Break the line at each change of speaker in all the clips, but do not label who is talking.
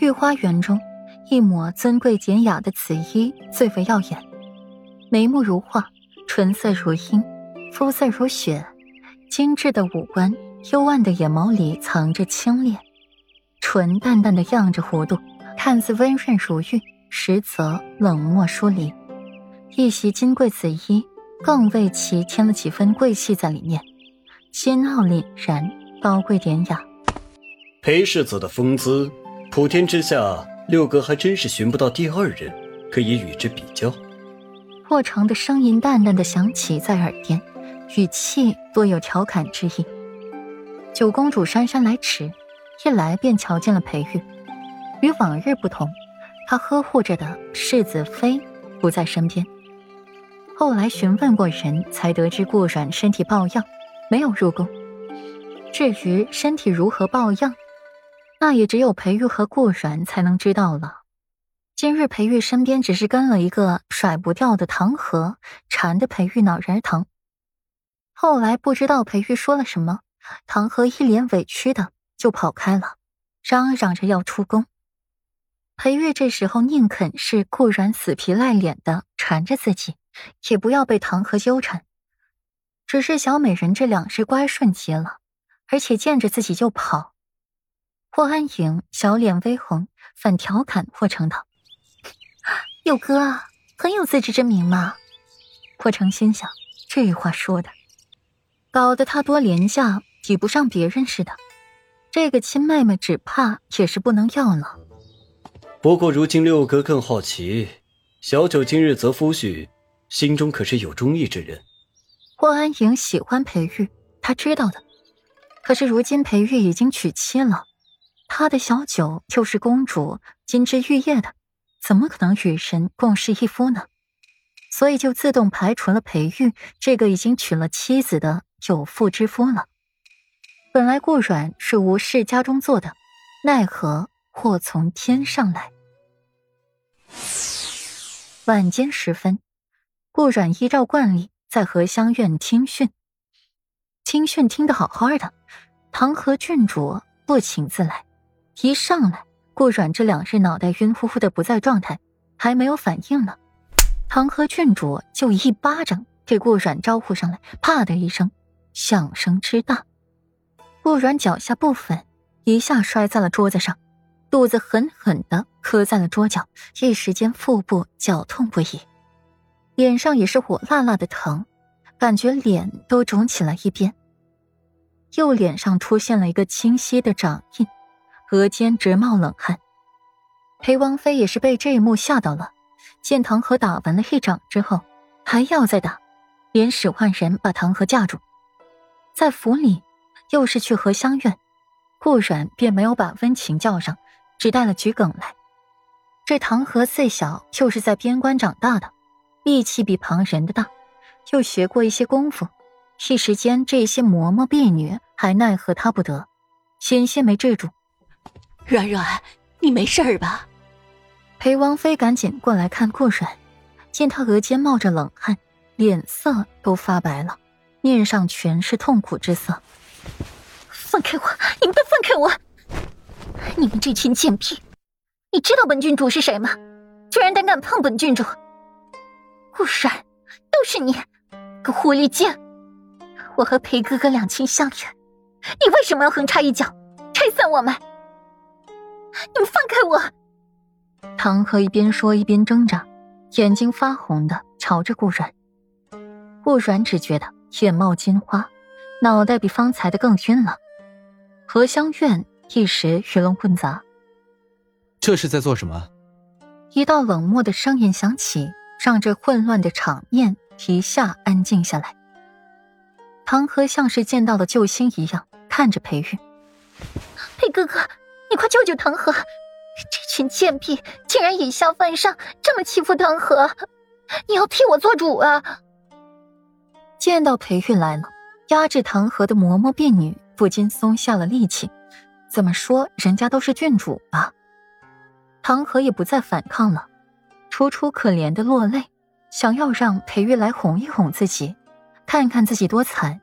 御花园中，一抹尊贵典雅的紫衣最为耀眼，眉目如画，唇色如樱，肤色如雪，精致的五官，幽暗的眼眸里藏着清冽，唇淡淡的漾着弧度，看似温润如玉，实则冷漠疏离。一袭金贵紫衣，更为其添了几分贵气在里面，金傲凛然，高贵典雅。
裴世子的风姿，普天之下六哥还真是寻不到第二人可以与之比较。
霍成的声音淡淡的响起在耳边，语气多有调侃之意。九公主姗姗来迟，一来便瞧见了裴玉。与往日不同，她呵护着的世子妃不在身边。后来询问过人才得知，顾阮身体抱恙，没有入宫。至于身体如何抱恙，那也只有裴玉和顾然才能知道了。今日裴玉身边只是跟了一个甩不掉的唐河，缠得裴玉脑仁疼。后来不知道裴玉说了什么，唐河一脸委屈的就跑开了，嚷嚷着要出宫。裴玉这时候宁肯是顾然死皮赖脸的缠着自己，也不要被唐河纠缠。只是小美人这两日乖顺极了，而且见着自己就跑。霍安影小脸微红，反调侃霍成道：“佑哥很有自知之明嘛。”霍成心想，这话说的，搞得他多廉价，比不上别人似的。这个亲妹妹，只怕也是不能要了。
不过如今六哥更好奇，小九今日择夫婿，心中可是有中意之人。
霍安影喜欢裴玉，他知道的。可是如今裴玉已经娶妻了。他的小九就是公主金枝玉叶的，怎么可能与人共侍一夫呢？所以就自动排除了裴玉这个已经娶了妻子的有妇之夫了。本来顾阮是无事家中坐的，奈何祸从天上来。晚间时分，顾阮依照惯例在荷香院听训。听训听得好好的，唐河郡主不请自来。一上来，顾阮这两日脑袋晕乎乎的不在状态，还没有反应呢，唐河郡主就一巴掌给顾阮招呼上来，啪的一声，响声之大，顾阮脚下不稳，一下摔在了桌子上，肚子狠狠的磕在了桌角，一时间腹部绞痛不已，脸上也是火辣辣的疼，感觉脸都肿起了一边，右脸上出现了一个清晰的掌印。额间直冒冷汗，裴王妃也是被这一幕吓到了。见唐河打完了一掌之后，还要再打，连使唤人把唐河架住。在府里，又是去荷香院，顾阮便没有把温情叫上，只带了桔梗来。这唐河自小就是在边关长大的，力气比旁人的大，又学过一些功夫，一时间这些嬷嬷婢女还奈何他不得，险些没制住。
软软，你没事吧？
裴王妃赶紧过来看顾软，见他额间冒着冷汗，脸色都发白了，面上全是痛苦之色。
放开我！你们都放开我！你们这群贱婢，你知道本郡主是谁吗？居然胆敢碰本郡主！顾软，都是你，个狐狸精！我和裴哥哥两情相悦，你为什么要横插一脚，拆散我们？你们放开我！
唐河一边说一边挣扎，眼睛发红的朝着顾阮。顾阮只觉得眼冒金花，脑袋比方才的更晕了。何香院一时鱼龙混杂。
这是在做什么？
一道冷漠的声音响起，让这混乱的场面一下安静下来。唐河像是见到了救星一样，看着裴玉，
裴哥哥。你快救救唐河！这群贱婢竟然以下犯上，这么欺负唐河！你要替我做主啊！
见到裴玉来了，压制唐河的嬷嬷婢女不禁松下了力气。怎么说，人家都是郡主啊！唐河也不再反抗了，楚楚可怜的落泪，想要让裴玉来哄一哄自己，看看自己多惨。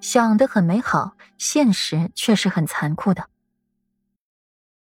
想的很美好，现实却是很残酷的。